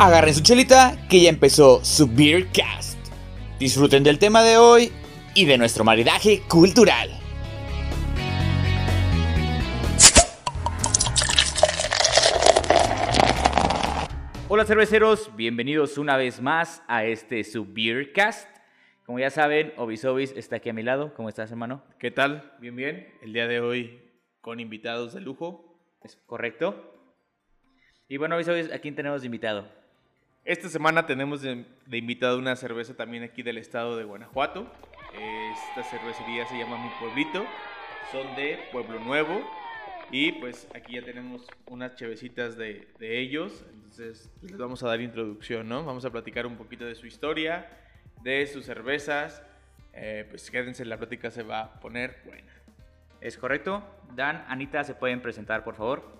Agarren su chelita que ya empezó su Beercast. Disfruten del tema de hoy y de nuestro maridaje cultural. Hola cerveceros, bienvenidos una vez más a este su Beercast. Como ya saben, Obisobis está aquí a mi lado. ¿Cómo estás, hermano? ¿Qué tal? Bien, bien. El día de hoy con invitados de lujo. ¿Es correcto? Y bueno, Obisobis, ¿a quién tenemos de invitado? Esta semana tenemos de, invitado una cerveza también aquí del estado de Guanajuato. Esta cervecería se llama Mi Pueblito. Son de Pueblo Nuevo. Y pues aquí ya tenemos unas chevecitas de, ellos. Entonces pues, les vamos a dar introducción, ¿no? Vamos a platicar un poquito de su historia, de sus cervezas. Eh, pues quédense, la plática se va a poner buena. ¿Es correcto? Dan, Anita, ¿se pueden presentar, por favor?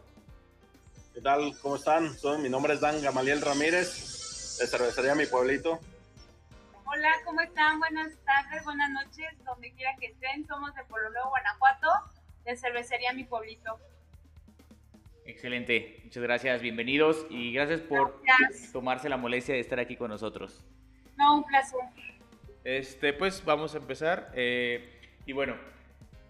¿Qué tal? ¿Cómo están? mi nombre es Dan Gamaliel Ramírez de Cervecería Mi Pueblito. Hola, ¿cómo están? Buenas tardes, buenas noches, donde quiera que estén. Somos de Pueblo Nuevo, Guanajuato, de Cervecería Mi Pueblito. Excelente, muchas gracias, bienvenidos y gracias por tomarse la molestia de estar aquí con nosotros. No, un placer. Este, pues vamos a empezar. Eh, y bueno,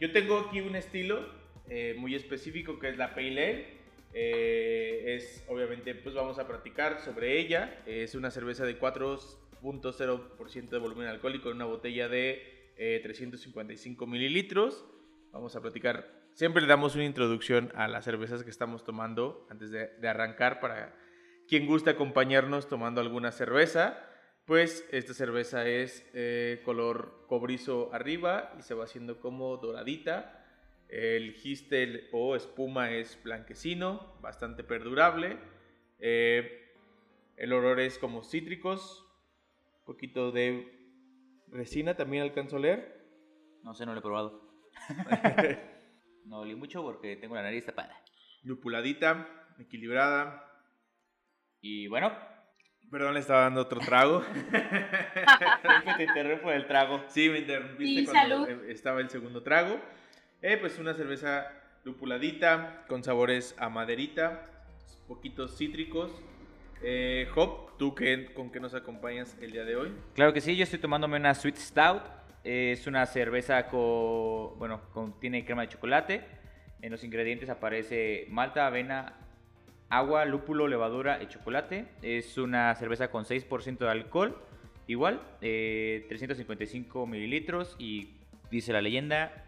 yo tengo aquí un estilo eh, muy específico que es la Pale Ale. Eh, es, obviamente, pues vamos a practicar sobre ella. Es una cerveza de 4.0% de volumen alcohólico en una botella de 355 eh, mililitros. Vamos a platicar. Siempre le damos una introducción a las cervezas que estamos tomando antes de, arrancar para quien gusta acompañarnos tomando alguna cerveza. Pues esta cerveza es eh, color cobrizo arriba y se va haciendo como doradita el gistel o espuma es blanquecino, bastante perdurable. Eh, el olor es como cítricos, un poquito de resina también alcanzo a leer. No sé, no lo he probado. no olí mucho porque tengo la nariz tapada. Lupuladita, equilibrada. Y bueno. Perdón, le estaba dando otro trago. te interrumpo el trago. Sí, me interrumpiste cuando estaba el segundo trago. Eh, pues una cerveza lupuladita, con sabores a maderita, poquitos cítricos. Eh, Hop, ¿tú qué, con qué nos acompañas el día de hoy? Claro que sí, yo estoy tomándome una Sweet Stout. Es una cerveza con, bueno, contiene crema de chocolate. En los ingredientes aparece malta, avena, agua, lúpulo, levadura y chocolate. Es una cerveza con 6% de alcohol, igual, 355 eh, mililitros y dice la leyenda,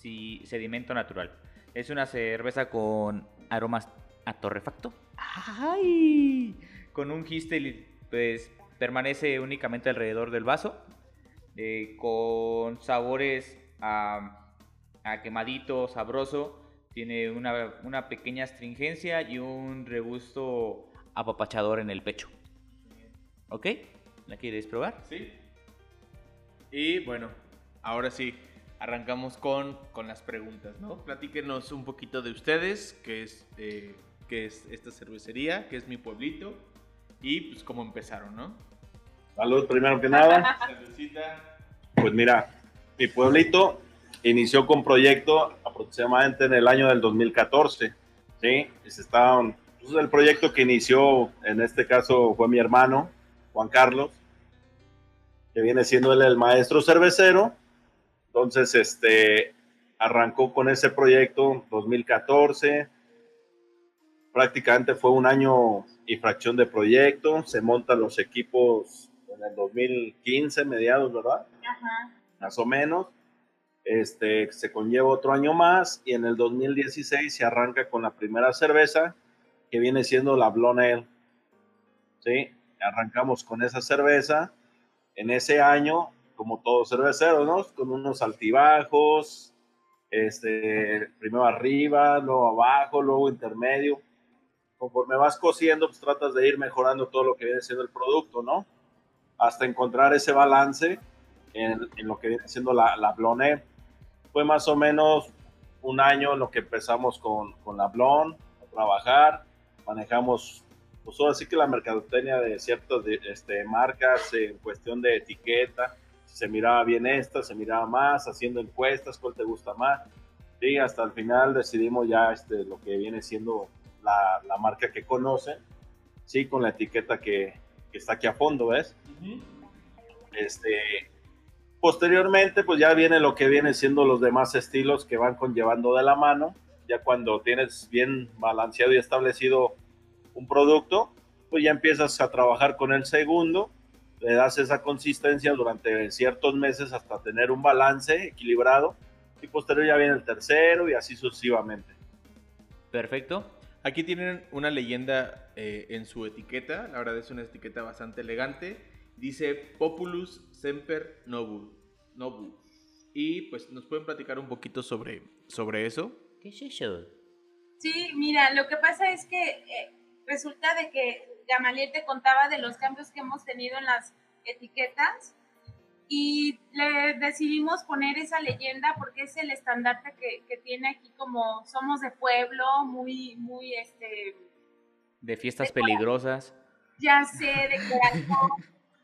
sedimento natural. Es una cerveza con aromas a torrefacto. ¡Ay! Con un gistel, pues permanece únicamente alrededor del vaso. Eh, con sabores a, quemadito, sabroso. Tiene una, una pequeña astringencia y un regusto apapachador en el pecho. ¿Ok? ¿La quieres probar? Sí. Y bueno, ahora sí, arrancamos con, con las preguntas, ¿no? Platíquenos un poquito de ustedes, qué es, eh, qué es esta cervecería, qué es mi pueblito y pues cómo empezaron, ¿no? Salud, primero que nada. Pues mira, mi pueblito inició con proyecto aproximadamente en el año del 2014, ¿sí? Se estaban, pues el proyecto que inició, en este caso fue mi hermano, Juan Carlos, que viene siendo él el maestro cervecero, entonces, este, arrancó con ese proyecto 2014. Prácticamente fue un año y fracción de proyecto. Se montan los equipos en el 2015, mediados, ¿verdad? Ajá. Más o menos. Este, se conlleva otro año más y en el 2016 se arranca con la primera cerveza que viene siendo la Blonde ¿Sí? Arrancamos con esa cerveza. En ese año como todo cervecero, ¿no? Con unos altibajos, este, primero arriba, luego abajo, luego intermedio. Conforme vas cociendo, pues tratas de ir mejorando todo lo que viene siendo el producto, ¿no? Hasta encontrar ese balance en, en lo que viene siendo la, la. Fue más o menos un año en lo que empezamos con, con la Blonde, a trabajar, manejamos pues ahora sí que la mercadotecnia de ciertas este, marcas en cuestión de etiqueta, se miraba bien esta, se miraba más, haciendo encuestas, cuál te gusta más. Y hasta el final decidimos ya este, lo que viene siendo la, la marca que conocen. sí, con la etiqueta que, que está aquí a fondo, ¿ves? Este, posteriormente, pues ya viene lo que viene siendo los demás estilos que van conllevando de la mano. Ya cuando tienes bien balanceado y establecido un producto, pues ya empiezas a trabajar con el segundo, le das esa consistencia durante ciertos meses hasta tener un balance equilibrado y posterior ya viene el tercero y así sucesivamente. Perfecto. Aquí tienen una leyenda eh, en su etiqueta, la verdad es una etiqueta bastante elegante. Dice Populus Semper Nobu. Nobu. Y pues nos pueden platicar un poquito sobre, sobre eso. ¿Qué es eso? Sí, mira, lo que pasa es que eh, resulta de que Gamaliel te contaba de los cambios que hemos tenido en las etiquetas y le decidimos poner esa leyenda porque es el estandarte que, que tiene aquí como somos de pueblo, muy, muy, este... De fiestas peligrosas. Ya sé, de corazón,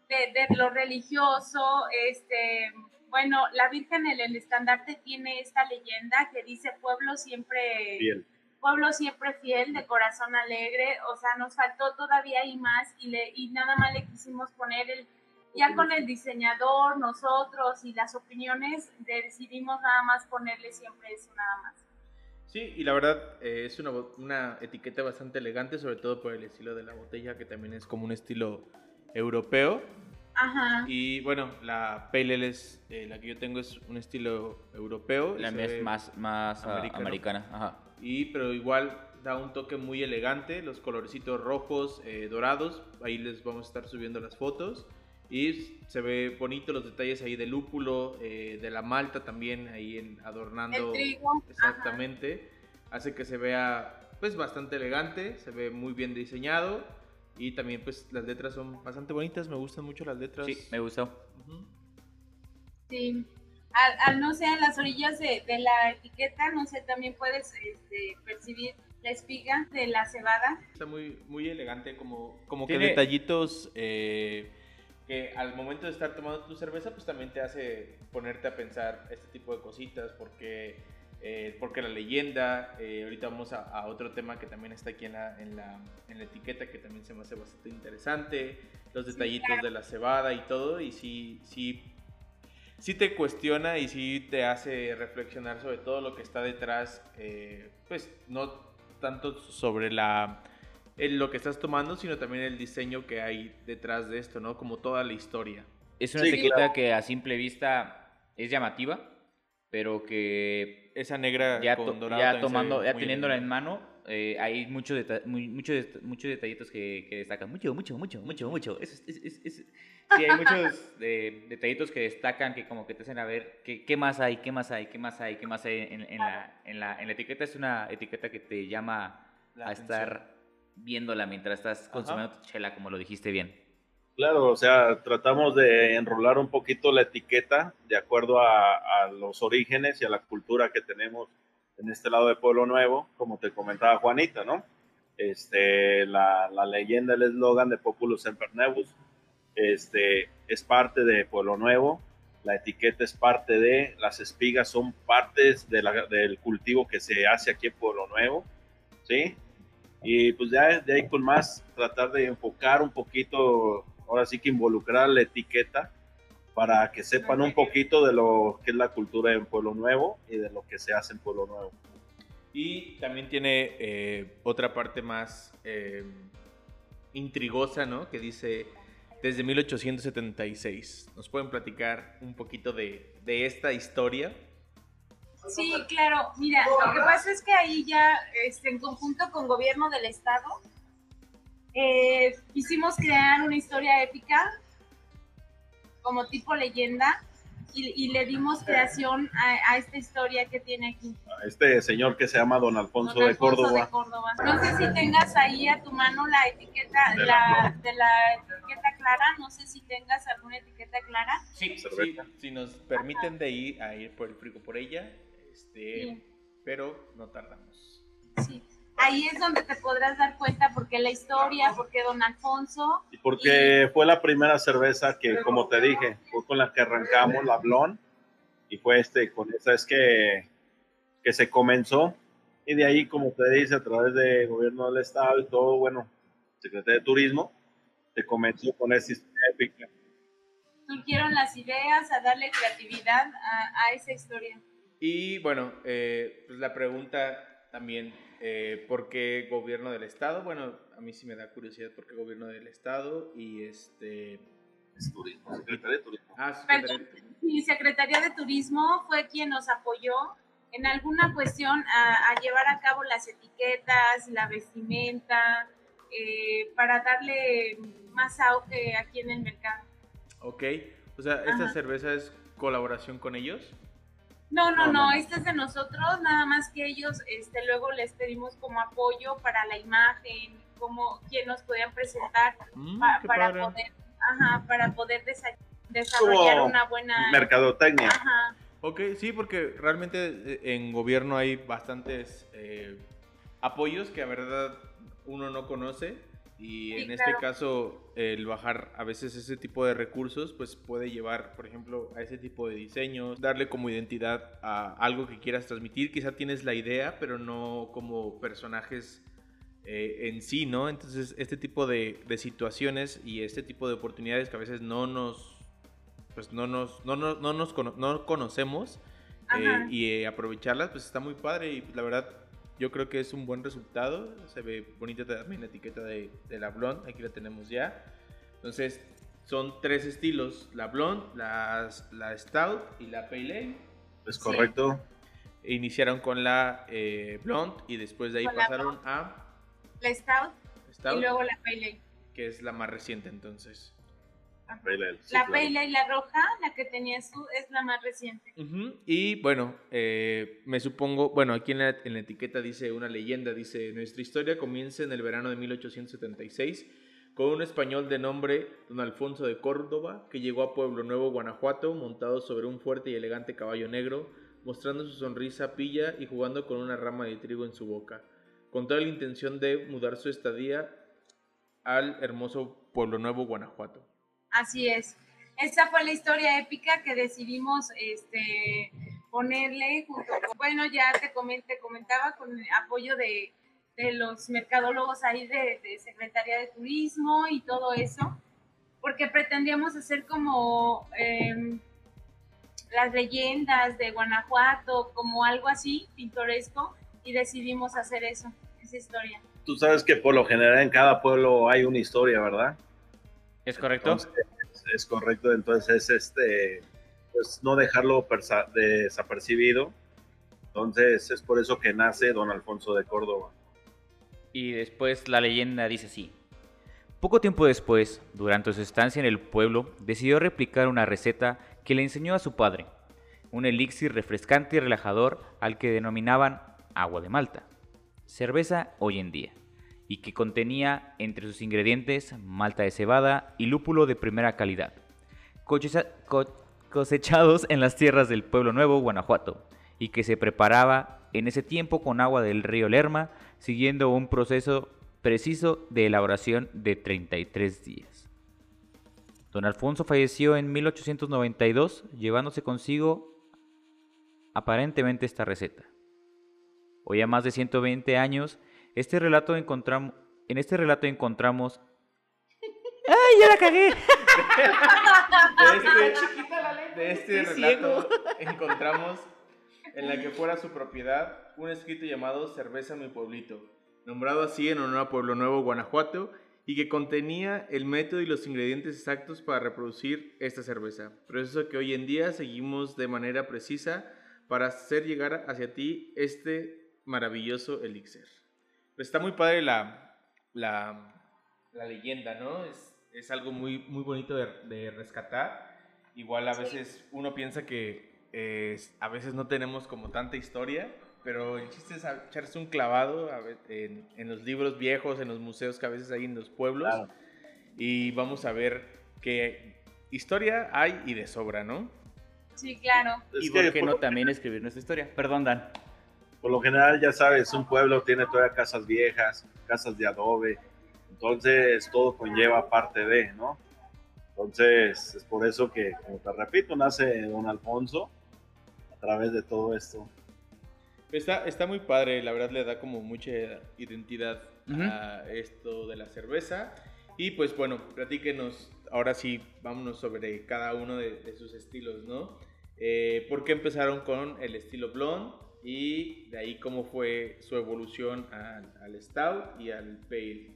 de, de, lo religioso, este... Bueno, la Virgen en el estandarte tiene esta leyenda que dice pueblo siempre... Bien pueblo siempre fiel, de corazón alegre, o sea, nos faltó todavía y más y, le, y nada más le quisimos poner el, ya con el diseñador, nosotros y las opiniones, decidimos nada más ponerle siempre eso nada más. Sí, y la verdad eh, es una, una, etiqueta bastante elegante, sobre todo por el estilo de la botella, que también es como un estilo europeo. Ajá. Y bueno, la Pale es, eh, la que yo tengo es un estilo europeo. La mía es más, más ah, americana. Ajá y pero igual da un toque muy elegante, los colorcitos rojos, eh, dorados, ahí les vamos a estar subiendo las fotos y se ve bonito los detalles ahí del lúpulo, eh, de la malta también ahí en, adornando El trigo. exactamente, hace que se vea pues bastante elegante, se ve muy bien diseñado y también pues las letras son bastante bonitas, me gustan mucho las letras. Sí, me gustó. Sí al, no sé, en las orillas de, la etiqueta, no sé, también puedes este, percibir la espiga de la cebada. Está muy, muy elegante, como, como que detallitos eh, que al momento de estar tomando tu cerveza, pues también te hace ponerte a pensar este tipo de cositas, porque, eh, porque la leyenda, eh, ahorita vamos a, otro tema que también está aquí en la, en la, en la etiqueta, que también se me hace bastante interesante, los detallitos de la cebada y todo, y sí, sí sí te cuestiona y sí te hace reflexionar sobre todo lo que está detrás, eh, pues no tanto sobre la lo que estás tomando, sino también el diseño que hay detrás de esto, ¿no? Como toda la historia. Es una etiqueta que a simple vista es llamativa, pero que esa negra ya, ya tomando, ya teniéndola en mano, eh, hay muchos muchos muchos detallitos que, que, destacan. Mucho, mucho, mucho, mucho, mucho. Es, es, es, sí, hay muchos eh, detallitos que destacan que como que te hacen a ver qué, qué más hay, qué más hay, qué más hay, qué más hay en, en, la, en, la, en la etiqueta. Es una etiqueta que te llama a estar viéndola mientras estás consumiendo tu chela, como lo dijiste bien. Claro, o sea, tratamos de enrolar un poquito la etiqueta de acuerdo a, los orígenes y a la cultura que tenemos en este lado de Pueblo Nuevo, como te comentaba Juanita, ¿no? Este, la, la leyenda, el eslogan de Populus Semper Nebus, este, es parte de Pueblo Nuevo, la etiqueta es parte de, las espigas son partes de la, del cultivo que se hace aquí en Pueblo Nuevo, ¿sí? Y pues ya de ahí con más tratar de enfocar un poquito, ahora sí que involucrar la etiqueta para que sepan un poquito de lo que es la cultura en Pueblo Nuevo y de lo que se hace en Pueblo Nuevo. Y también tiene eh, otra parte más eh, intrigosa, ¿no? Que dice desde 1876. ¿Nos pueden platicar un poquito de, de esta historia? Sí, claro. Mira, lo que pasa es que ahí ya, este, en conjunto con gobierno del estado, eh, quisimos crear una historia épica como tipo leyenda y, le dimos creación a, esta historia que tiene aquí. A este señor que se llama Don Alfonso, de, Córdoba. No sé si tengas ahí a tu mano la etiqueta de la, de la etiqueta clara, no sé si tengas alguna etiqueta clara. Sí, sí si nos permiten de ir a ir por el frigo por ella, este, pero no tardamos. Sí ahí es donde te podrás dar cuenta porque la historia, porque don Alfonso. Y porque fue la primera cerveza que, como te dije, fue con la que arrancamos, la Blon, y fue este, con esa es que, que se comenzó. Y de ahí, como te dice, a través del gobierno del estado y todo, bueno, Secretaría de Turismo, te comenzó con esa historia épica. Surgieron las ideas a darle creatividad a, a esa historia. Y bueno, eh, pues la pregunta también, eh, ¿por qué gobierno del estado? Bueno, a mí sí me da curiosidad por qué gobierno del estado y este... Es turismo, Secretaría de Turismo. Ah, Secretaría de Turismo. Sí, Secretaría de Turismo fue quien nos apoyó en alguna cuestión a, a llevar a cabo las etiquetas, la vestimenta, eh, para darle más auge aquí en el mercado. Ok, o sea, ¿esta Ajá. cerveza es colaboración con ellos? No, no, No, este es de nosotros, nada más que ellos, este, luego les pedimos como apoyo para la imagen, como quién nos podían presentar Mm, pa- para padre. poder, ajá, para poder desa- desarrollar Como una buena, Mercadotecnia. ajá, Ok, sí, porque realmente eh, en gobierno hay bastantes eh, apoyos que a verdad uno no conoce y Sí, en este claro. caso el bajar a veces ese tipo de recursos pues puede llevar, por ejemplo, a ese tipo de diseños, darle como identidad a algo que quieras transmitir. Quizá tienes la idea, pero no como personajes eh, en sí, ¿no? Entonces este tipo de, de situaciones y este tipo de oportunidades que a veces no nos pues no nos, no, no, no nos cono- no conocemos eh, y eh, aprovecharlas, pues está muy padre y pues, la verdad yo creo que es un buen resultado. Se ve bonita también la etiqueta de, de la blonde, aquí la tenemos ya. Entonces son tres estilos, la blonde, las- la stout y la pale ale. Es correcto. Iniciaron con la eh, blonde y después de ahí Con la pasaron a la stout stout, y luego la pale ale. que es la más reciente entonces. Pale ale, sí, La claro. pale ale, la roja, la que tenía su, es la más reciente. Y bueno, eh, me supongo, bueno, aquí en la, en la etiqueta dice una leyenda, dice, nuestra historia comienza en el verano de 1876 con un español de nombre Don Alfonso de Córdoba que llegó a Pueblo Nuevo, Guanajuato, montado sobre un fuerte y elegante caballo negro, mostrando su sonrisa pilla y jugando con una rama de trigo en su boca, con toda la intención de mudar su estadía al hermoso Pueblo Nuevo, Guanajuato. Así es. Esta fue la historia épica que decidimos este, ponerle junto con, bueno, ya te, comen- te comentaba con el apoyo de, de los mercadólogos ahí de, de Secretaría de Turismo y todo eso, porque pretendíamos hacer como em, las leyendas de Guanajuato, como algo así, pintoresco, y decidimos hacer eso, esa historia. Tú sabes que por lo general en cada pueblo hay una historia, ¿verdad? ¿Es correcto? Entonces, es correcto, entonces este, pues no dejarlo desapercibido. Entonces es por eso que nace Don Alfonso de Córdoba. Y después la leyenda dice así. Poco tiempo después, durante su estancia en el pueblo, decidió replicar una receta que le enseñó a su padre, un elixir refrescante y relajador al que denominaban agua de Malta, cerveza hoy en día, y que contenía entre sus ingredientes malta de cebada y lúpulo de primera calidad, cosecha- co- cosechados en las tierras del Pueblo Nuevo, Guanajuato, y que se preparaba en ese tiempo con agua del río Lerma, siguiendo un proceso preciso de elaboración de 33 días. Don Alfonso falleció en 1892, llevándose consigo aparentemente esta receta. Hoy a más de 120 años, este relato encontram- en este relato encontramos... ¡Ay, ya la cagué! de este, de este relato encontramos en la que fuera su propiedad un escrito llamado Cerveza Mi Pueblito, nombrado así en honor a Pueblo Nuevo, Guanajuato, y que contenía el método y los ingredientes exactos para reproducir esta cerveza. Proceso que hoy en día seguimos de manera precisa para hacer llegar hacia ti este maravilloso elixir. Pues está muy padre la, la, la leyenda, ¿no? Es, es algo muy, muy bonito de, de rescatar. Igual a Sí. veces uno piensa que eh, a veces no tenemos como tanta historia, pero el chiste es echarse un clavado a en, en los libros viejos, en los museos que a veces hay en los pueblos, Claro. y vamos a ver qué historia hay y de sobra, ¿no? Sí, claro. ¿Y por qué no también escribir nuestra historia? Perdón, Dan. Por lo general, ya sabes, un pueblo tiene todavía casas viejas, casas de adobe. Entonces todo conlleva parte de, ¿no? Entonces es por eso que, como te repito, nace Don Alfonso a través de todo esto. Está, está muy padre, la verdad le da como mucha identidad Ujú. a esto de la cerveza. Y pues bueno, platíquenos, ahora sí, vámonos sobre cada uno de, de sus estilos, ¿no? Eh, ¿Por qué empezaron con el estilo blonde? Y de ahí cómo fue su evolución al, al stout y al pale.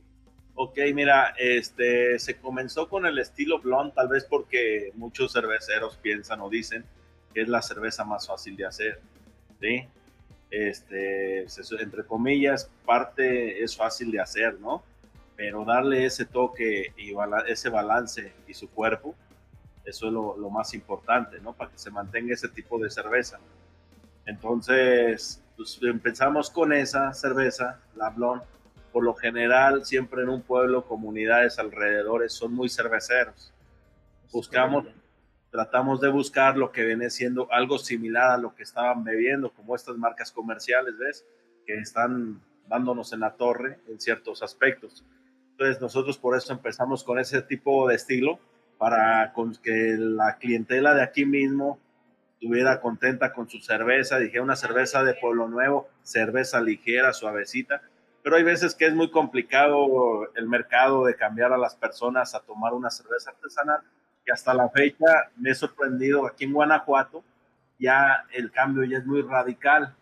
Ok, mira, este, se comenzó con el estilo blonde, tal vez porque muchos cerveceros piensan o dicen que es la cerveza más fácil de hacer, ¿sí? Este, entre comillas, parte es fácil de hacer, ¿no? Pero darle ese toque y ese balance y su cuerpo, eso es lo, lo más importante, ¿no? Para que se mantenga ese tipo de cerveza. Entonces, pues, empezamos con esa cerveza, la blonde, por lo general, siempre en un pueblo, comunidades alrededores son muy cerveceros. Buscamos, tratamos de buscar lo que viene siendo algo similar a lo que estaban bebiendo, como estas marcas comerciales, ¿ves? Que están dándonos en la torre en ciertos aspectos. Entonces, nosotros por eso empezamos con ese tipo de estilo, para con que la clientela de aquí mismo estuviera contenta con su cerveza. Dije, una cerveza de Pueblo Nuevo, cerveza ligera, suavecita. Pero hay veces que es muy complicado el mercado de cambiar a las personas a tomar una cerveza artesanal. Y hasta la fecha me he sorprendido aquí en Guanajuato ya el cambio ya es muy radical.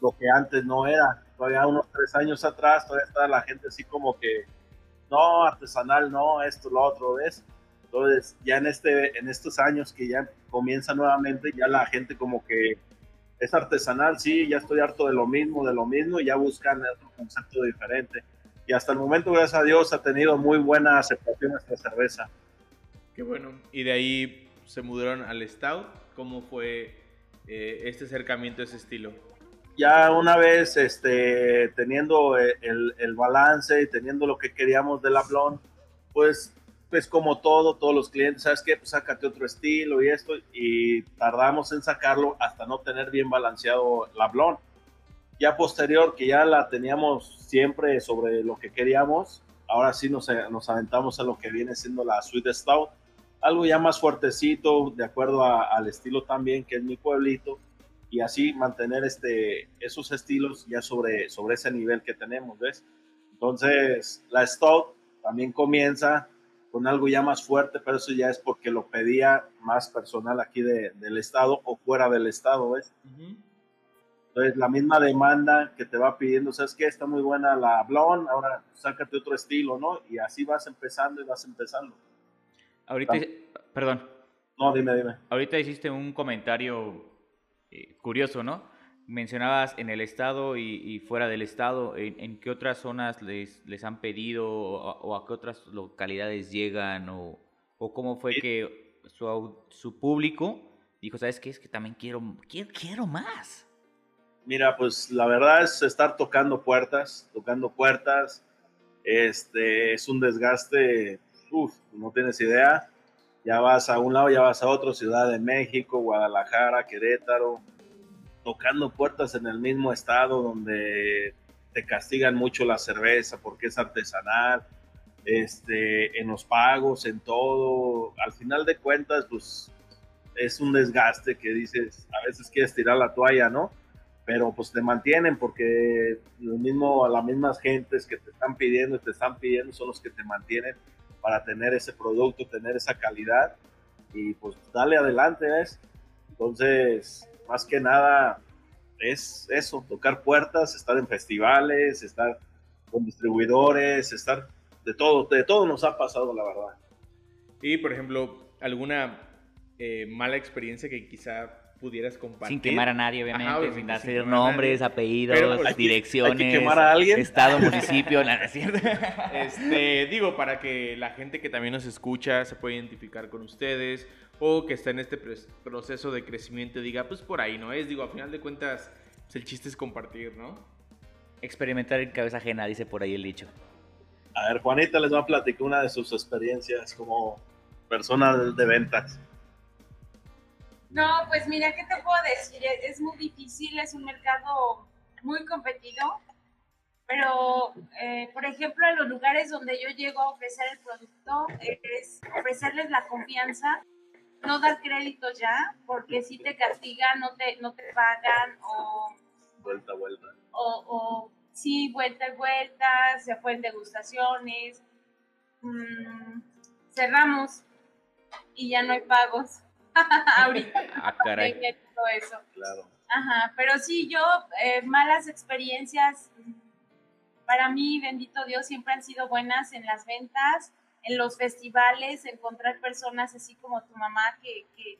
Lo que antes no era. Todavía unos tres años atrás todavía estaba la gente así como que no artesanal no esto lo otro ves entonces ya en este en estos años que ya comienza nuevamente ya la gente como que es artesanal, sí, ya estoy harto de lo mismo, de lo mismo, y ya buscan otro concepto diferente. Y hasta el momento, gracias a Dios, ha tenido muy buena aceptación esta cerveza. Qué bueno. Y de ahí se mudaron al stout. ¿Cómo fue eh, este acercamiento a ese estilo? Ya una vez este, teniendo el, el balance y teniendo lo que queríamos del Blonde, pues, pues como todo, todos los clientes, ¿sabes qué? Pues sácate otro estilo y esto, y tardamos en sacarlo hasta no tener bien balanceado la Blonde. Ya posterior, que ya la teníamos siempre sobre lo que queríamos, ahora sí nos, nos aventamos a lo que viene siendo la Sweet Stout, algo ya más fuertecito, de acuerdo a, al estilo también, que es mi pueblito, y así mantener este, esos estilos ya sobre, sobre ese nivel que tenemos, ¿ves? Entonces, la Stout también comienza con algo ya más fuerte, pero eso ya es porque lo pedía más personal aquí de, del estado o fuera del estado, ¿ves? Uh -huh. Entonces, la misma demanda que te va pidiendo, ¿sabes qué? Está muy buena la blonde, ahora sácate otro estilo, ¿no? Y así vas empezando y vas empezando. Ahorita, perdón. No, dime, dime. Ahorita hiciste un comentario eh, curioso, ¿no? Mencionabas en el estado y, y fuera del estado, ¿en, ¿en, qué otras zonas les, les han pedido o, o, a qué otras localidades llegan o, o cómo fue que su, su, público dijo, ¿sabes qué? Es que también quiero, quiero, quiero más. Mira, pues la verdad es estar tocando puertas, tocando puertas. Este es un desgaste, uff, no tienes idea. Ya vas a un lado, ya vas a otro, Ciudad de México, Guadalajara, Querétaro, tocando puertas en el mismo estado donde te castigan mucho la cerveza porque es artesanal, este, en los pagos, en todo. Al final de cuentas, pues es un desgaste que dices, a veces quieres tirar la toalla, ¿no? Pero pues te mantienen porque lo mismo, las mismas gentes que te están pidiendo y te están pidiendo son los que te mantienen para tener ese producto, tener esa calidad y pues dale adelante, ¿ves? Entonces, más que nada es eso, tocar puertas, estar en festivales, estar con distribuidores, estar de todo, de todo nos ha pasado, la verdad. Y, por ejemplo, alguna eh, mala experiencia que quizá pudieras compartir. Sin quemar a nadie, obviamente, Ajá, sin, sin decir nombres, apellidos, Pero, pues, direcciones, hay que quemar a alguien. estado, municipio, nada, ¿cierto? Este, digo, para que la gente que también nos escucha se pueda identificar con ustedes o que está en este proceso de crecimiento diga, pues por ahí no es, digo, a final de cuentas, pues, el chiste es compartir, ¿no? Experimentar en cabeza ajena, dice por ahí el dicho. A ver, Juanita les va a platicar una de sus experiencias como persona de ventas. No, pues mira, ¿qué te puedo decir? Es muy difícil, es un mercado muy competido, pero, eh, por ejemplo, en los lugares donde yo llego a ofrecer el producto, es ofrecerles la confianza, no dar créditos ya, porque si te castigan, no te, no te pagan, o Vuelta, vuelta. O, o sí, vuelta y vuelta, se fue en degustaciones. Mm, cerramos y ya no hay pagos. Ahorita. Ah, caray. Todo eso. Claro. Ajá, pero sí, yo, eh, malas experiencias, para mí, bendito Dios, siempre han sido buenas en las ventas, en los festivales, encontrar personas así como tu mamá que, que,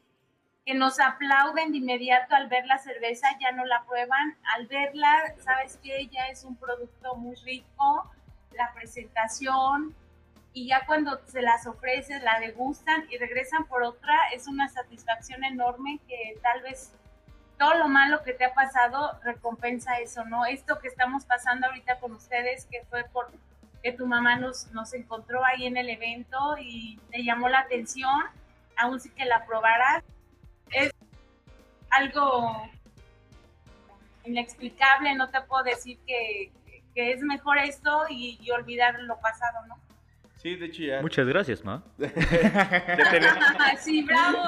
que nos aplauden de inmediato al ver la cerveza, ya no la prueban, al verla, sabes que ella es un producto muy rico, la presentación, y ya cuando se las ofreces, la degustan y regresan por otra, es una satisfacción enorme que tal vez todo lo malo que te ha pasado recompensa eso, ¿no? Esto que estamos pasando ahorita con ustedes, que fue por que tu mamá nos, nos encontró ahí en el evento y te llamó la atención, aún sí que la probaras, es algo inexplicable, no te puedo decir que, que es mejor esto y, y olvidar lo pasado, ¿no? Sí, de hecho ya. Muchas gracias, ma. ya tenemos, sí, bravo.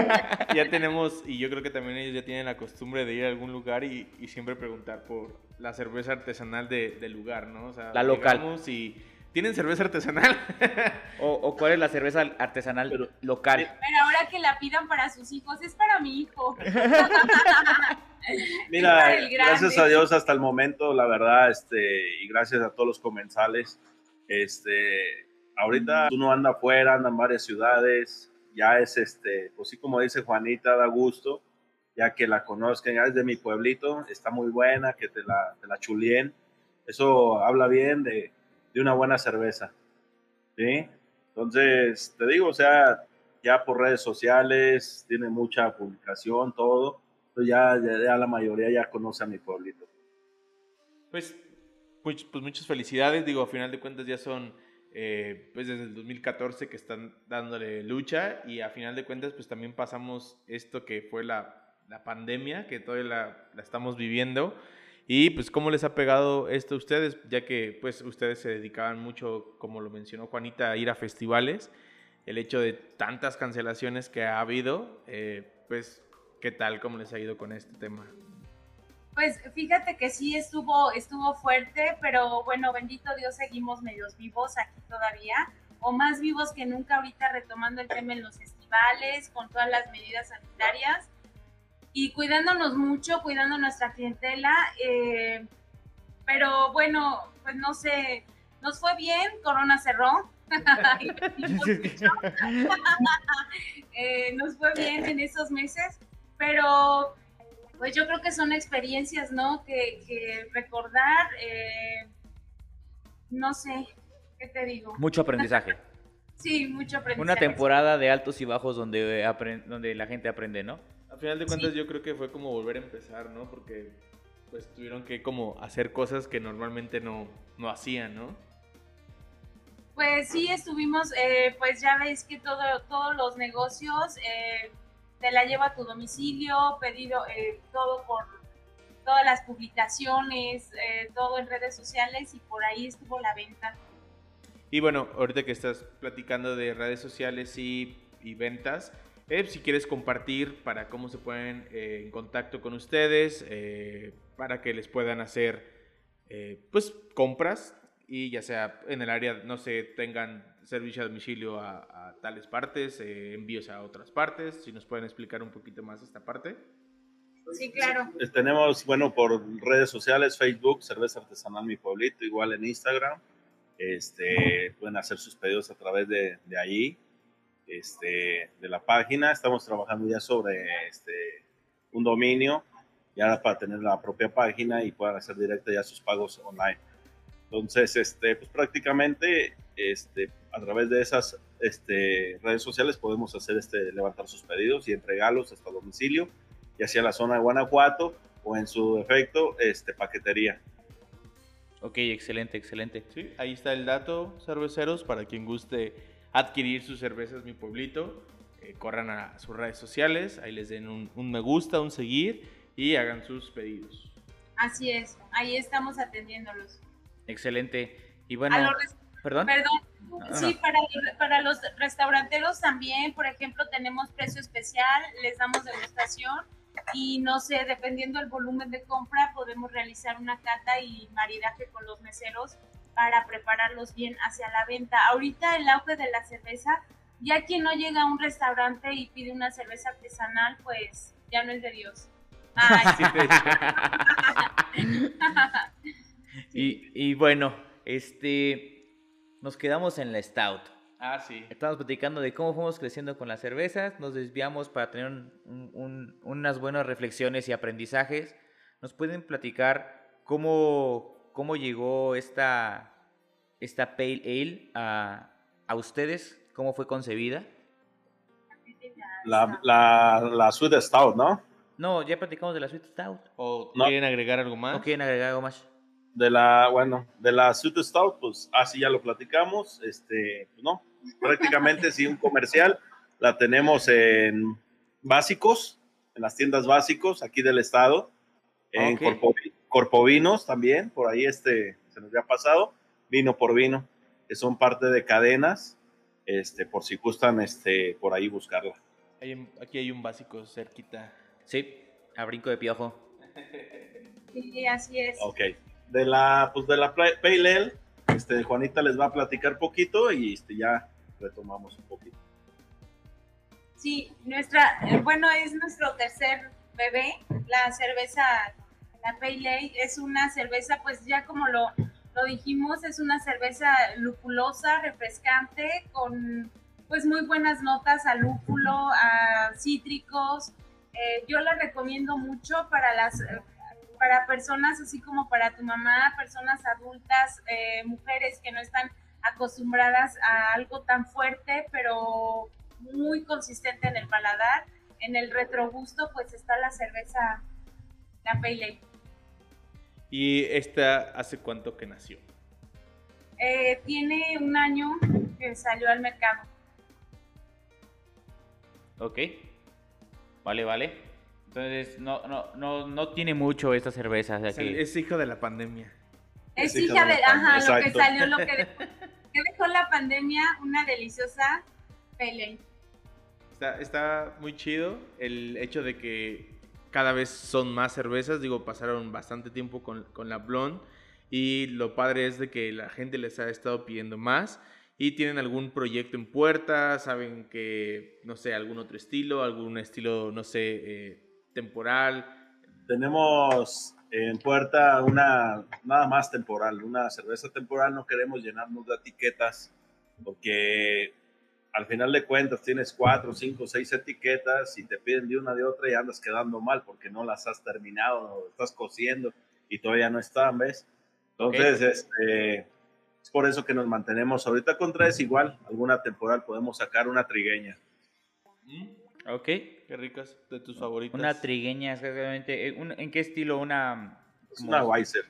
ya tenemos, y yo creo que también ellos ya tienen la costumbre de ir a algún lugar y, y siempre preguntar por la cerveza artesanal de- del lugar, ¿no? O sea, La local. y ¿tienen cerveza artesanal? O, o cuál es la cerveza artesanal Pero- local. Pero ahora que la pidan para sus hijos, es para mi hijo. Mira, gracias a Dios hasta el momento, la verdad, este, y gracias a todos los comensales, este, ahorita uno anda afuera, anda en varias ciudades, ya es, este, pues sí, como dice Juanita, da gusto, ya que la conozcan, ya es de mi pueblito, está muy buena, que te la, te la chulien, eso habla bien de, de una buena cerveza, ¿sí? Entonces, te digo, o sea, ya por redes sociales, tiene mucha publicación, todo, pues ya, ya, ya la mayoría ya conoce a mi pueblito. Pues, much- pues muchas felicidades, digo, a final de cuentas ya son, eh, pues desde el 2014 que están dándole lucha y a final de cuentas pues también pasamos esto que fue la, la pandemia, que todavía la, la estamos viviendo. Y pues cómo les ha pegado esto a ustedes, ya que pues ustedes se dedicaban mucho, como lo mencionó Juanita, a ir a festivales. El hecho de tantas cancelaciones que ha habido, eh, pues qué tal, cómo les ha ido con este tema. Pues fíjate que sí estuvo, estuvo fuerte, pero bueno, bendito Dios, seguimos medios vivos aquí todavía, o más vivos que nunca ahorita retomando el tema en los festivales, con todas las medidas sanitarias y cuidándonos mucho, cuidando nuestra clientela. eh, pero bueno, pues no sé, nos fue bien, Corona cerró. Eh, nos fue bien en esos meses, pero pues yo creo que son experiencias, ¿no? Que, que recordar, eh, no sé, ¿qué te digo? Mucho aprendizaje. Sí, mucho aprendizaje. Una temporada de altos y bajos donde, donde la gente aprende, ¿no? A final de cuentas Sí. yo creo que fue como volver a empezar, ¿no? Porque pues tuvieron que como hacer cosas que normalmente no, no hacían, ¿no? Pues sí, estuvimos, eh, pues ya veis que todo, todos los negocios eh, te la lleva a tu domicilio, pedido eh, todo por todas las publicaciones, eh, todo en redes sociales y por ahí estuvo la venta. Y bueno, ahorita que estás platicando de redes sociales y, y ventas, eh, si quieres compartir para cómo se ponen eh, en contacto con ustedes, eh, para que les puedan hacer eh, pues compras y ya sea en el área, no sé, tengan servicio a domicilio a, a tales partes, eh, envíos a otras partes, si nos pueden explicar un poquito más esta parte. Sí, claro. Pues tenemos, bueno, por redes sociales, Facebook, Cerveza Artesanal Mi Pueblito, igual en Instagram. Este, pueden hacer sus pedidos a través de, de ahí, este, de la página. Estamos trabajando ya sobre este, un dominio, ya para tener la propia página y puedan hacer directo ya sus pagos online. Entonces, este, pues prácticamente este, a través de esas este, redes sociales podemos hacer este, levantar sus pedidos y entregarlos hasta domicilio, ya sea en la zona de Guanajuato o en su defecto este, paquetería. Ok, excelente, excelente. Sí, ahí está el dato, cerveceros, para quien guste adquirir sus cervezas Mi Pueblito. eh, corran a sus redes sociales, ahí les den un, un me gusta, un seguir y hagan sus pedidos. Así es, ahí estamos atendiéndolos. Excelente. Y bueno, A los ¿perdón? Perdón, no. sí, para, para los restauranteros también, por ejemplo, tenemos precio especial, les damos degustación y no sé, dependiendo del volumen de compra, podemos realizar una cata y maridaje con los meseros para prepararlos bien hacia la venta. Ahorita el auge de la cerveza, ya quien no llega a un restaurante y pide una cerveza artesanal, pues ya no es de Dios. y, y bueno, este, nos quedamos en la Stout. Ah, sí. Estamos platicando de cómo fuimos creciendo con las cervezas, nos desviamos para tener unas buenas reflexiones y aprendizajes. ¿Nos pueden platicar cómo, cómo llegó esta, esta Pale Ale a, a ustedes? ¿Cómo fue concebida? La, la, la Sweet Stout, ¿no? No, ya platicamos de la Sweet Stout. ¿O No. quieren agregar algo más? ¿O quieren agregar algo más? De la, bueno, de la Sweet Stout, pues así ya lo platicamos. Este, pues, no, prácticamente sí, un comercial. La tenemos en básicos, en las tiendas básicos aquí del estado. En Ok. Corpo- Corpovinos también, por ahí este, se nos había pasado. Vino por vino, que son parte de cadenas, este, por si gustan este, por ahí buscarla. Aquí hay un básico cerquita. Sí, a brinco de piojo. Sí, así es. Ok. De la, pues de la Pale Ale, este, Juanita les va a platicar poquito y este, ya retomamos un poquito. Sí, nuestra, eh, bueno, es nuestro tercer bebé, la cerveza, la Pale Ale, es una cerveza, pues ya como lo, lo dijimos, es una cerveza lupulosa, refrescante, con pues muy buenas notas a lúpulo, a cítricos. Eh, yo la recomiendo mucho para las para personas así como para tu mamá, personas adultas, eh, mujeres que no están acostumbradas a algo tan fuerte, pero muy consistente en el paladar. En el retrogusto, pues está la cerveza, la Pale Ale. ¿Y esta hace cuánto que nació? Eh, tiene un año que salió al mercado. Ok. Vale, vale. Entonces, no, no, no, no tiene mucho esta cerveza. o sea que- Es hijo de la pandemia. Es Sí, hija de, claro, ajá, lo que salió, lo que dejó, que dejó la pandemia, una deliciosa Pale Ale. Está, está muy chido el hecho de que cada vez son más cervezas. Digo, pasaron bastante tiempo con, con la Blonde. Y lo padre es de que la gente les ha estado pidiendo más. Y tienen algún proyecto en puerta. Saben que, no sé, algún otro estilo. Algún estilo, no sé, eh, temporal. Tenemos en puerta una, nada más temporal, una cerveza temporal. No queremos llenarnos de etiquetas porque al final de cuentas tienes cuatro, cinco, seis etiquetas y te piden de una de otra y andas quedando mal porque no las has terminado, estás cosiendo y todavía no están, ¿ves? Entonces, este, es por eso que nos mantenemos ahorita con tres, igual, alguna temporal podemos sacar una trigueña. Mm, Ok. Qué ricas, de tus favoritas. Una trigueña, exactamente. Eh, ¿En qué estilo? ¿Una Es una Weiser.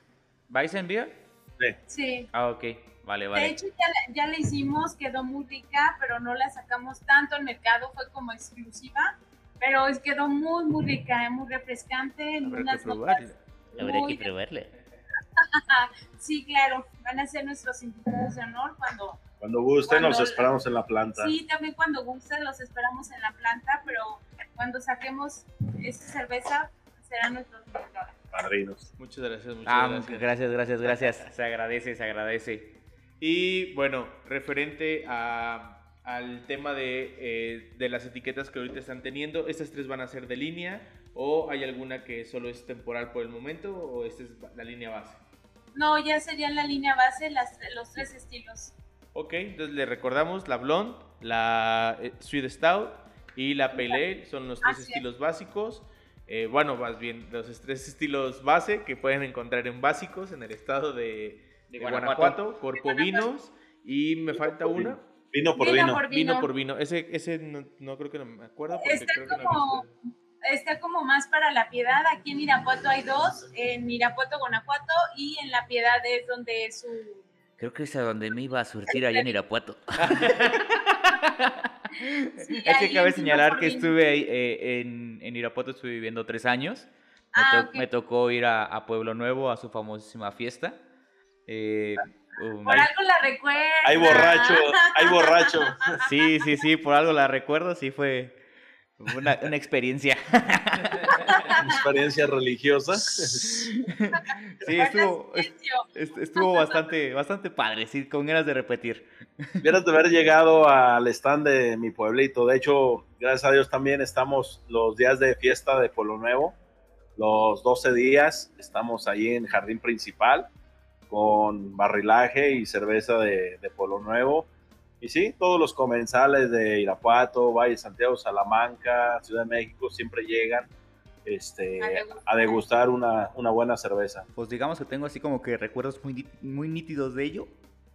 Weizen beer? Sí. Sí. Ah, ok. Vale, De vale. hecho, ya la, ya la hicimos, quedó muy rica, pero no la sacamos tanto al mercado, fue como exclusiva. Pero es, quedó muy, muy rica, eh, muy refrescante. Habrá que probarla. muy- que probarle. Sí, claro, van a ser nuestros invitados de honor cuando... Cuando gusten, nos Cuando- esperamos en la planta. Sí, también cuando gusten los esperamos en la planta, pero cuando saquemos esa cerveza serán nuestros invitados. Padrinos. Muchas gracias, muchas Ah, gracias. gracias, gracias, gracias. Se agradece, se agradece. Y bueno, referente a- al tema de, eh, de las etiquetas que ahorita están teniendo, ¿estas tres van a ser de línea o hay alguna que solo es temporal por el momento o esta es la línea base? No, ya serían la línea base, las, los tres estilos. Ok, entonces le recordamos la Blonde, la eh, Sweet Stout y la Pale Ale, son los tres Así es. estilos básicos. Eh, bueno, más bien los tres estilos base que pueden encontrar en básicos en el estado de, De de Guanajuato. Guanajuato, Corpovinos y me falta una. vino. Por Vino vino. por Vino vino. por vino. Ese, ese no, no creo que no me acuerdo porque Está creo que no he como-. Está como más para la piedad. Aquí en Irapuato hay dos, en Irapuato, Guanajuato, y en la piedad es donde es su... Creo que es a donde me iba a surtir allá en Irapuato. Sí, es que cabe señalar que estuve ahí, eh, en, en Irapuato, estuve viviendo tres años. Me, Ah, to- ok. me tocó ir a, a Pueblo Nuevo a su famosísima fiesta. Eh, um, Por algo la recuerda. Hay borracho, hay borracho. sí, sí, sí, por algo la recuerdo, sí fue, Una, una experiencia. experiencia religiosa. Sí, estuvo, est- estuvo bastante, bastante padre, sí, con ganas de repetir. Vieras de haber llegado al stand de mi pueblito. De hecho, gracias a Dios también estamos los días de fiesta de Pueblo Nuevo. Los 12 días estamos ahí en Jardín Principal con barrilaje y cerveza de, de Pueblo Nuevo. Y sí, todos los comensales de Irapuato, Valle Santiago, Salamanca, Ciudad de México siempre llegan este, A degustar. a degustar una, una buena cerveza. Pues digamos que tengo así como que recuerdos muy, muy nítidos de ello.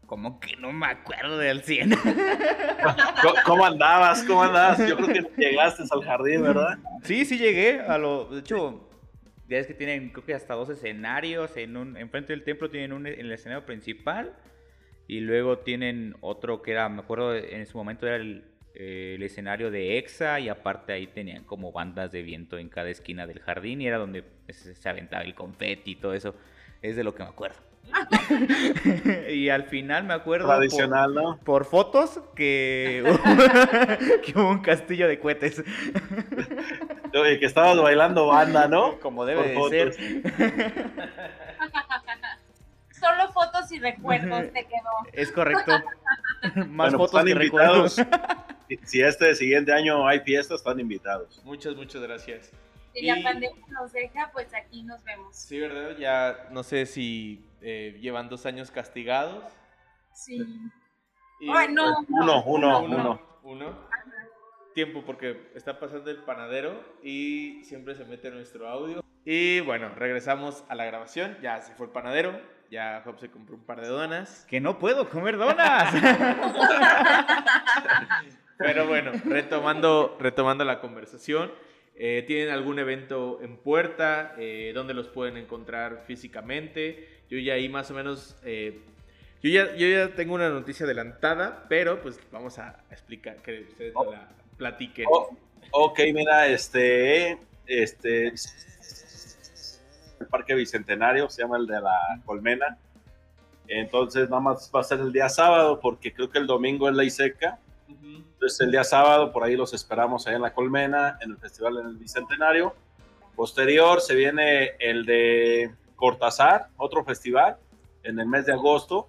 Como que no me acuerdo del 100. ¿Cómo- ¿Cómo andabas? ¿Cómo andabas? Yo creo que llegaste al jardín, ¿verdad? Sí, sí llegué a lo... De hecho, ya es que tienen creo que hasta dos escenarios. En un, enfrente del templo tienen un, el escenario principal. Y luego tienen otro que era, me acuerdo, en su momento era el, eh, el escenario de EXA. Y aparte ahí tenían como bandas de viento en cada esquina del jardín. Y era donde se, aventaba el confeti y todo eso. Es de lo que me acuerdo. y al final me acuerdo... por- Tradicional, ¿no? por fotos que, que hubo un castillo de cohetes. Que estabas bailando banda, ¿no? Como debe Por de fotos. ser. Solo fotos y recuerdos te quedó. Es correcto. Más Bueno, pues, fotos están recuerdos. invitados. Si- este siguiente año hay fiestas, están invitados. Muchas, muchas gracias. Si la Y- pandemia nos deja, pues aquí nos vemos. Sí, ¿verdad? Ya no sé si eh, llevan dos años castigados. Sí. Y- Ay, no, Uno, uno, uno. uno. uno. Tiempo porque está pasando el panadero y siempre se mete nuestro audio. Y bueno, regresamos a la grabación. Ya se fue el panadero. Ya Job se compró un par de donas. Que no puedo comer donas. Pero bueno, retomando, retomando la conversación. eh, ¿Tienen algún evento en puerta? Eh, ¿Dónde los pueden encontrar físicamente? Yo ya ahí más o menos... eh, yo, ya, yo ya tengo una noticia adelantada, pero pues vamos a explicar, que ustedes Oh. la platiquen. Oh, ok, mira, este, este, el Parque Bicentenario, se llama el de la Colmena. Entonces, nada más va a ser el día sábado, porque creo que el domingo es ley seca. Ujú. Entonces, el día sábado, por ahí los esperamos ahí en la Colmena, en el festival en el Bicentenario. Posterior, se viene el de Cortázar, otro festival, en el mes de agosto.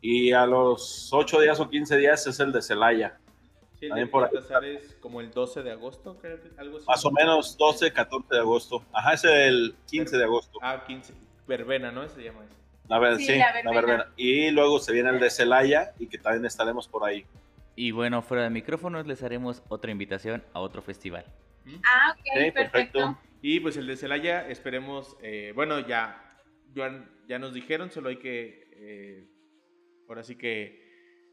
Y a los 8 días o 15 días es el de Celaya. Sí, También por ahí. Es como el 12 de agosto, creo que algo así. Más o menos 12, 14 de agosto. Ajá, es el 15 de agosto. Ah, 15. Verbena, ¿no? Se llama eso. La ver- Sí, sí, la la verbena. verbena. Y luego se viene el de Celaya y que también estaremos por ahí. y bueno, fuera de micrófonos les haremos otra invitación a otro festival. ¿Mm? Ah, ok, Sí, perfecto. perfecto. Y pues el de Celaya, esperemos, eh, bueno, ya, ya, ya nos dijeron, solo hay que, eh, ahora sí que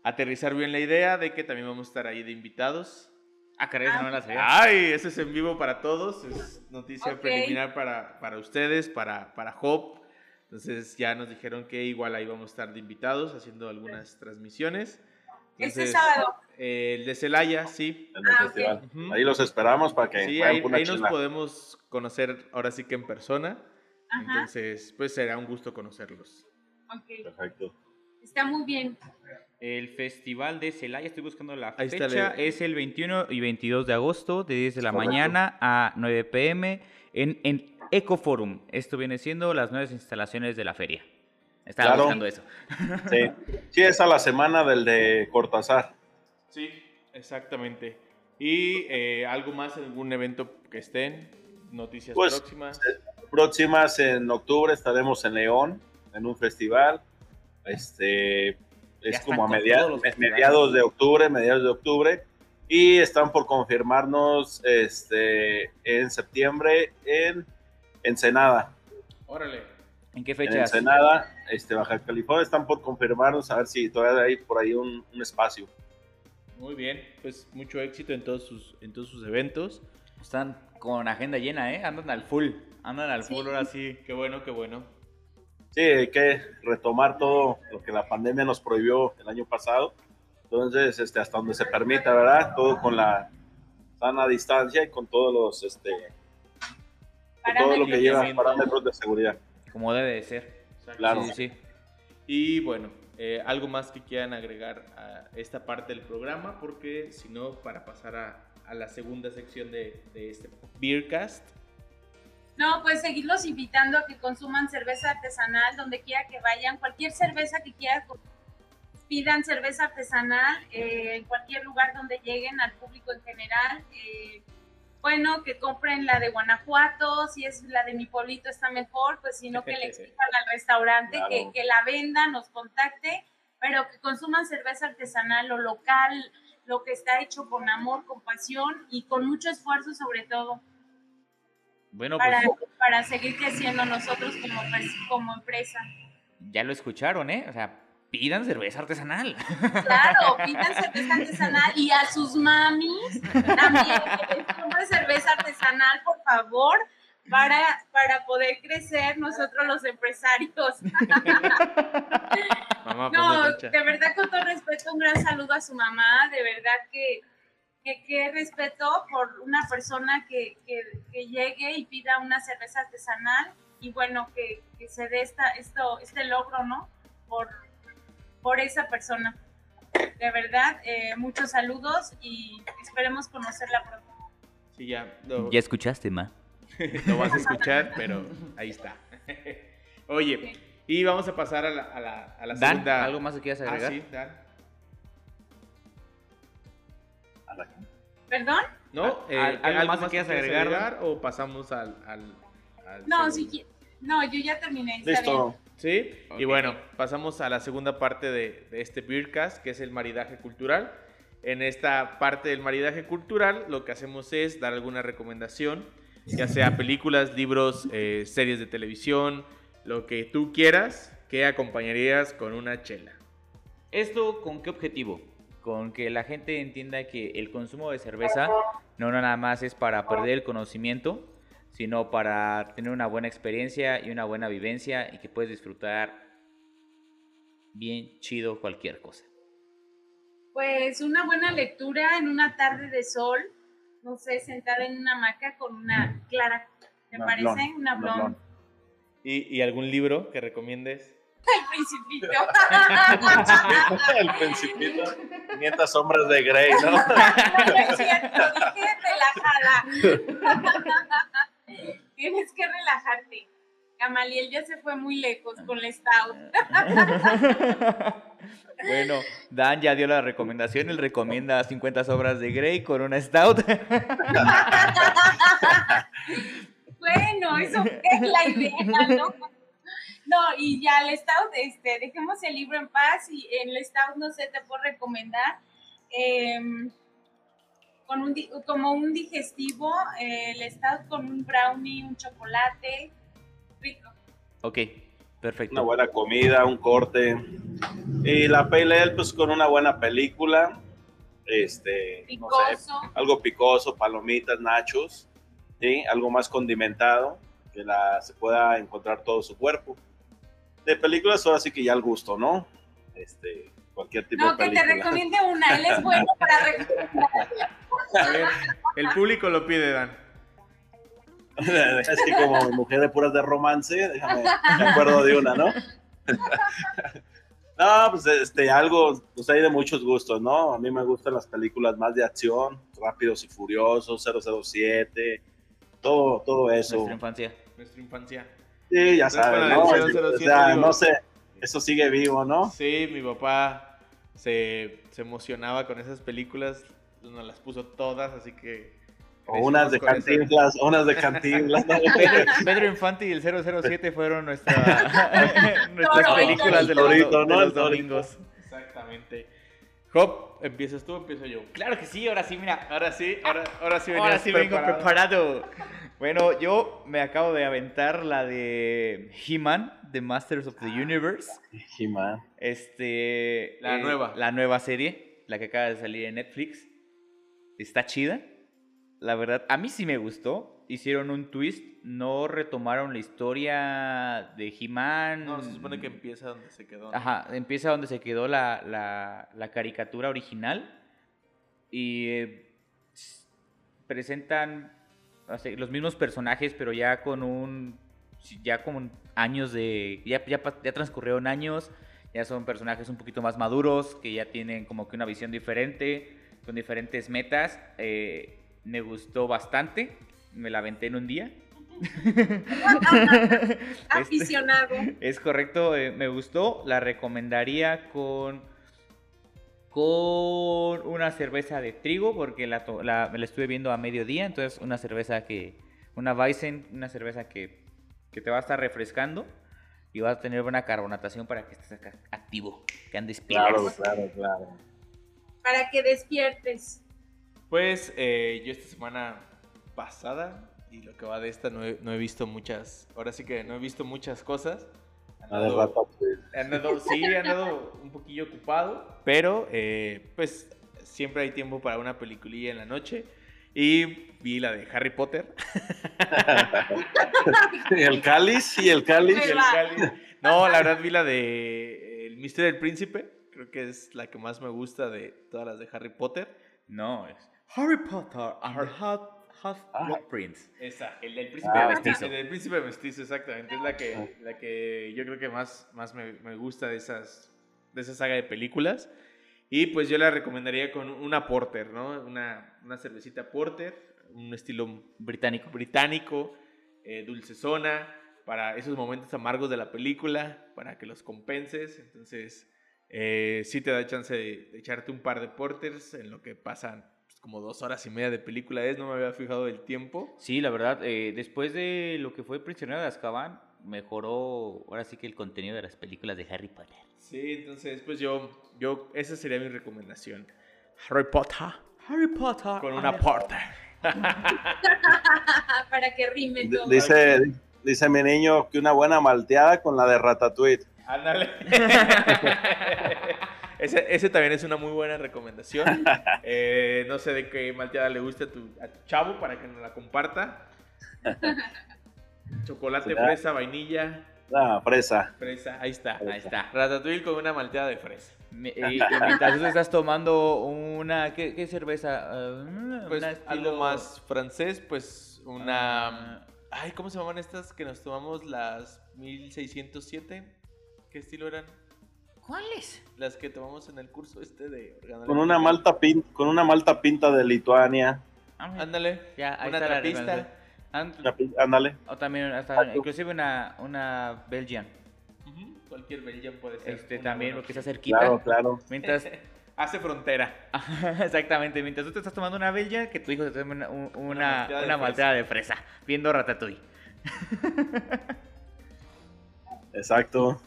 aterrizar bien la idea de que también vamos a estar ahí de invitados. Ah, caray, esa no me la sabía. Ay, eso es en vivo para todos, es noticia Ok. preliminar para, para ustedes, para, para Hop. Entonces ya nos dijeron que igual ahí vamos a estar de invitados haciendo algunas transmisiones. Este Entonces, sábado. eh, el de Celaya, sí. En el Ah, ok. festival. Ujú. Ahí los esperamos para que Sí, ahí, una ahí nos podemos conocer ahora sí que en persona. Ajá. Entonces, pues será un gusto conocerlos. Ok. Perfecto. Está muy bien. El festival de Celaya, estoy buscando la Ahí fecha, la- es el 21 y 22 de agosto, de 10 de la Correcto. mañana a 9 pm en, en Ecoforum. Esto viene siendo las nuevas instalaciones de la feria. Estaba Claro. buscando eso. Sí. sí, es a la semana del de Cortázar. Sí, exactamente. Y eh, algo más, algún evento que estén, noticias Pues, próximas. Próximas en octubre estaremos en León, en un festival. Este es como a con media- todos los me- festivales. mediados de octubre, mediados de octubre. Y están por confirmarnos este, en septiembre en Ensenada. Órale. ¿En qué En fechas? Ensenada, este, Baja California, están por confirmarnos a ver si todavía hay por ahí un, un espacio. Muy bien, pues mucho éxito en todos sus, en todos sus eventos. Están con agenda llena, ¿eh? Andan al full. Andan al full Sí. ahora sí. Qué bueno, qué bueno. Sí, hay que retomar todo lo que la pandemia nos prohibió el año pasado. Entonces, este, hasta donde se permita, ¿verdad? Todo con la sana distancia y con todos los, este, con todo lo que lleva Parámetros. de seguridad. Como debe de ser. Claro. Sí, sí. Y bueno, eh, algo más que quieran agregar a esta parte del programa, porque si no, para pasar a, a la segunda sección de, de este Beercast. No, pues seguirlos invitando a que consuman cerveza artesanal donde quiera que vayan, cualquier cerveza que quieran pidan cerveza artesanal eh, en cualquier lugar donde lleguen al público en general. Eh, bueno, que compren la de Guanajuato, si es la de mi pueblito está mejor, pues si no que le exijan al restaurante que, que, la venda, nos contacte, pero que consuman cerveza artesanal o local, lo que está hecho con amor, con pasión y con mucho esfuerzo sobre todo. Bueno, para, pues, para seguir creciendo nosotros como, como empresa. Ya lo escucharon, ¿eh? O sea, pidan cerveza artesanal. Claro, pidan cerveza artesanal y a sus mamis también que cerveza artesanal, por favor, para, para poder crecer nosotros los empresarios. Mamá, no, de verdad, con todo respeto, un gran saludo a su mamá, de verdad que que, respeto por una persona que, que, que, llegue y pida una cerveza artesanal y bueno, que, que se dé esta, esto, este logro, ¿no? Por, por esa persona. De verdad, eh, muchos saludos y esperemos conocerla pronto. Sí, ya. Ya escuchaste, Ma. lo vas a escuchar, pero ahí está. Oye, y vamos a pasar a la, a la, a la Dan, segunda. ¿Algo más que quieras agregar? Ah, sí, Dan. ¿Perdón? ¿No? Eh, ¿Algo, ¿Algo, más que quieras agregar? agregar? ¿O pasamos al, al, al no, si, no, yo ya terminé. Listo. ¿Sí? Okay. Y bueno, pasamos a la segunda parte de, de este Beercast, que es el maridaje cultural. En esta parte del maridaje cultural, lo que hacemos es dar alguna recomendación, ya sea películas, libros, eh, series de televisión, lo que tú quieras, que acompañarías con una chela. ¿Esto con qué objetivo? Con que la gente entienda que el consumo de cerveza no nada más es para perder el conocimiento, sino para tener una buena experiencia y una buena vivencia y que puedes disfrutar bien chido cualquier cosa. Pues una buena lectura en una tarde de sol, no sé, sentada en una hamaca con una clara, ¿te Una parece? blonde, Una una blonde. blonde. ¿Y, ¿Y algún libro que recomiendes? El principito. El principito. 500 sombras de Grey, ¿no? No, no es cierto, dije relajada. Tienes que relajarte. Gamaliel ya se fue muy lejos con la stout. Bueno, Dan ya dio la recomendación, él recomienda 50 sobras de Grey con una stout. Bueno, eso es la idea, ¿no? No, y ya el stout, este, dejemos el libro en paz y en el stout, no sé, te puedo recomendar eh, con un, como un digestivo, eh, el stout con un brownie, un chocolate, rico. ok, perfecto. Una buena comida, un corte. Y la Pale Ale, pues con una buena película. Este, no sé, Picoso. algo picoso, palomitas, nachos, ¿sí? algo más condimentado, que la, se pueda encontrar todo su cuerpo. De películas, ahora sí que ya al gusto, ¿no? Este, cualquier tipo No, de que te película. recomiende una, él es bueno para recomendar. A ver, el público lo pide, Dan. es que como mujer de puras de romance, déjame, me acuerdo de una, ¿no? no, pues este, algo, pues hay de muchos gustos, ¿no? A mí me gustan las películas más de acción, Rápidos y Furiosos, 007, todo, todo eso. Nuestra infancia. Nuestra infancia. Sí, ya sabes, ¿no? el 007 O sea, digo- no sé, eso sigue vivo, ¿no? Sí, mi papá se, se emocionaba con esas películas, nos las puso todas, así que... O unas de esa- cantinflas, unas de cantinflas. ¿no? Pedro, Pedro Infante y el 007 fueron nuestra, nuestras películas de los, Torito, de ¿no? los domingos. Exactamente. Hop, ¿empiezas tú o empiezo yo? Claro que sí, ahora sí, mira. Ahora sí, ahora, ahora sí Ahora venías sí vengo preparado. preparado. Bueno, yo me acabo de aventar la de He-Man, The Masters of the Universe. He-Man. Este. La nueva. La nueva serie, la que acaba de salir en Netflix. Está chida. La verdad, a mí sí me gustó. Hicieron un twist. No retomaron la historia de He-Man. No, se supone que empieza donde se quedó. ¿no? Ajá, empieza donde se quedó la, la- la caricatura original. Y eh, presentan los mismos personajes, pero ya con un. Ya con años de. Ya, ya, ya transcurrieron años. Ya son personajes un poquito más maduros, que ya tienen como que una visión diferente, con diferentes metas. Eh, me gustó bastante, me la aventé en un día. Este, Aficionado. es correcto, eh, me gustó. La recomendaría con con una cerveza de trigo porque la, la- estuve viendo a mediodía, entonces una cerveza que una Weizen, una cerveza que, que te va a estar refrescando y va a tener buena carbonatación para que estés acá activo, que andes pilas. Claro, claro, claro. Para que despiertes. Pues eh, yo esta semana pasada y lo que va de esta no he, no he visto muchas, ahora sí que no he visto muchas cosas. La de Ando- Ratatouille. He andado, sí, he andado un poquillo ocupado, pero eh, pues siempre hay tiempo para una peliculilla en la noche. Y vi la de Harry Potter. el cáliz y el cáliz. y el cáliz. No, la verdad vi la de El Misterio del Príncipe. Creo que es la que más me gusta de todas las de Harry Potter. No, es Harry Potter and the Half, Ah. Blood Prince. Esa. El del príncipe Ah, mestizo. El del Príncipe Mestizo, exactamente. Es la que, la que yo creo que más, más me, me gusta de, esas, de esa saga de películas. Y pues yo la recomendaría con una Porter, ¿no? Una, una cervecita Porter, un estilo Británico. británico, eh, dulcezona, para esos momentos amargos de la película, para que los compenses. Entonces, eh, sí te da chance de, de echarte un par de Porters en lo que pasan como dos horas y media de película. Es, no me había fijado el tiempo. Sí, la verdad, eh, después de lo que fue Prisionero de Azkaban, mejoró ahora sí que el contenido de las películas de Harry Potter. Sí, entonces, pues yo, yo, esa sería mi recomendación. Harry Potter. Harry Potter. Con una porter. Para que rime todo. Dice, dice mi niño que una buena malteada con la de Ratatouille. Ándale. ese, ese también es una muy buena recomendación. Eh, no sé de qué malteada le guste a tu, a tu chavo para que nos la comparta. Chocolate, Será. fresa, vainilla, Ah, fresa. fresa. Ahí está. Ahí está. Ratatouille con una malteada de fresa. Me- y- y mientras tú estás tomando una. ¿Qué, qué cerveza? Una Pues estilo- algo más francés, pues una... Ah, Ay, ¿cómo se llaman estas que nos tomamos las 1607? ¿Qué estilo eran? ¿Cuáles? Las que tomamos en el curso este de Con una malta pin, con una malta pinta de Lituania. Ah, Ándale. Ya, ahí una está la trapista. Ándale. O también, hasta, inclusive una, una Belgian. Cualquier Belgian puede ser. Este también, porque está cerquita. Claro, claro. Mientras, Hace frontera. exactamente, mientras tú te estás tomando una Belgian, que tu hijo se tome una, un- una, malteada de una fresa. malteada de fresa, viendo Ratatouille. Exacto.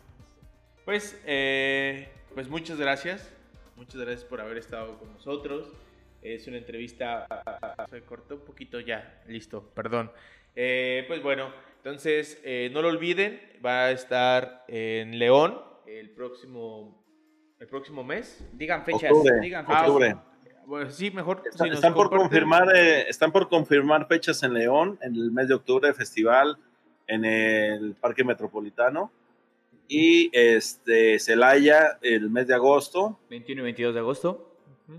Pues, eh, pues muchas gracias. Muchas gracias por haber estado con nosotros. Es una entrevista. Se cortó un poquito ya. Listo, perdón. Eh, pues bueno, entonces eh, no lo olviden. Va a estar en León el próximo, el próximo mes. Digan fechas, Octubre, digan fechas. octubre. Bueno, sí, mejor. Está- si nos están por confirmar, eh, están por confirmar fechas en León en el mes de octubre festival en el Parque Metropolitano y este Celaya el mes de agosto, 21 y 22 de agosto.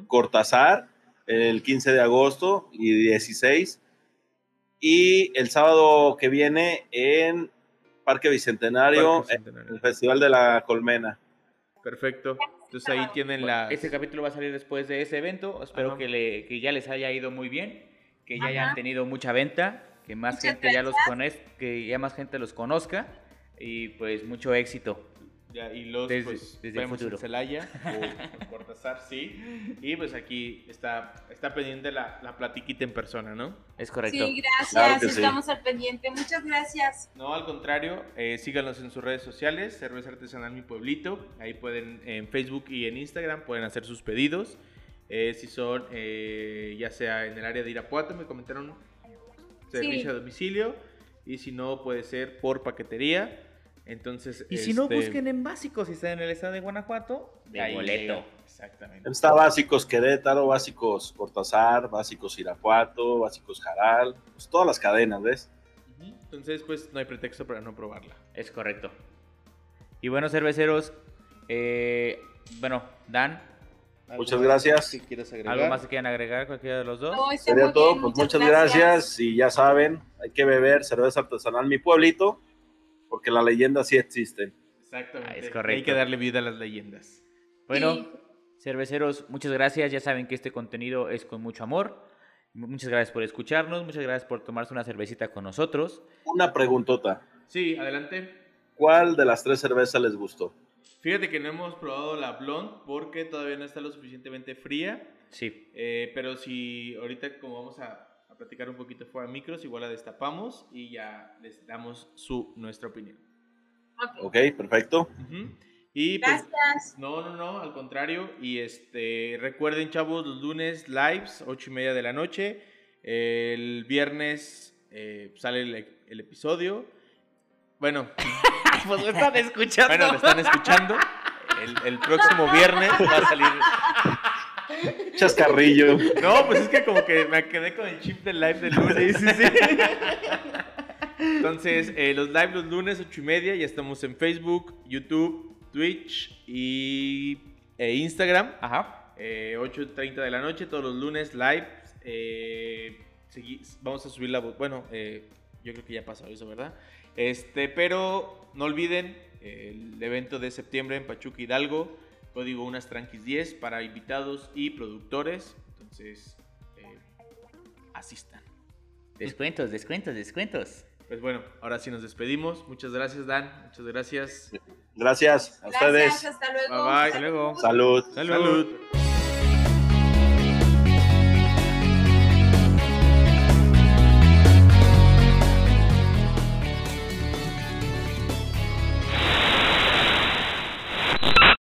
Cortázar el 15 de agosto y 16 y el sábado que viene en Parque Bicentenario Parque el Festival de la Colmena. Perfecto. Entonces ahí tienen la. Este capítulo va a salir después de ese evento. Espero Ajá. que, le, que ya les haya ido muy bien, que ya Ajá. hayan tenido mucha venta, que más Muchas gente ya los conozca, que ya más gente los conozca y pues mucho éxito. Ya, y los Desde- pues, desde el vemos futuro. en Celaya o en Cortázar, sí. Y pues aquí está, está pendiente la, la platiquita en persona, ¿no? Es correcto. Sí, gracias. Claro que sí. Estamos al pendiente. Muchas gracias. No, al contrario, eh, síganos en sus redes sociales, Cerveza Artesanal Mi Pueblito. Ahí pueden, en Facebook y en Instagram, pueden hacer sus pedidos. Eh, si son, eh, ya sea en el área de Irapuato, me comentaron servicio Sí. a domicilio. Y si no, puede ser por paquetería. Entonces, Y si no, este, busquen en básicos si están en el estado de Guanajuato, de ahí boleto. llega. Exactamente. Está básicos Querétaro, básicos Cortázar, básicos Irapuato, básicos Jaral, pues todas las cadenas, ¿ves? Entonces, pues no hay pretexto para no probarla. Es correcto. Y bueno, cerveceros, eh, bueno, Dan, ¿Algo Muchas gracias. que quieras agregar? ¿algo más que quieran agregar cualquiera de los dos? No, Sería todo, bien, pues muchas gracias. gracias. y ya saben, hay que beber cerveza artesanal mi pueblito, porque la leyenda sí existe. Exactamente. Ah, es Hay correcto. que darle vida a las leyendas. Bueno, Sí. cerveceros, muchas gracias. Ya saben que este contenido es con mucho amor. Muchas gracias por escucharnos, muchas gracias por tomarse una cervecita con nosotros. Una preguntota. Sí, adelante. ¿Cuál de las tres cervezas les gustó? Fíjate que no hemos probado la blonde porque todavía no está lo suficientemente fría. Sí, Eh, pero si ahorita como vamos a platicar un poquito fuera de micros, igual la destapamos y ya les damos su nuestra opinión. Ok. Ok, perfecto. Y pues, Gracias. no, no, no, al contrario. Y este, recuerden, chavos, los lunes lives, ocho y media de la noche. El viernes eh, sale el, el episodio. Bueno, pues lo están escuchando. bueno, lo están escuchando. El, el próximo viernes va a salir. Chascarrillo. No, pues es que como que me quedé con el chip del live del lunes. Sí, sí, sí. Entonces, eh, los live los lunes, ocho y media, ya estamos en Facebook, YouTube, Twitch y e Instagram. Ajá. Eh, 8.30 de la noche, todos los lunes, live. Eh, segui- vamos a subir la voz. Bueno, eh, yo creo que ya pasó eso, ¿verdad? Este, pero no olviden eh, el evento de septiembre en Pachuca Hidalgo. Código unas tranquis 10 para invitados y productores. Entonces, eh, asistan. Descuentos, descuentos, descuentos. Pues bueno, ahora sí nos despedimos. Muchas gracias, Dan. Muchas gracias. Gracias a Gracias, ustedes. hasta luego. Bye, bye. Hasta luego. Salud. Salud.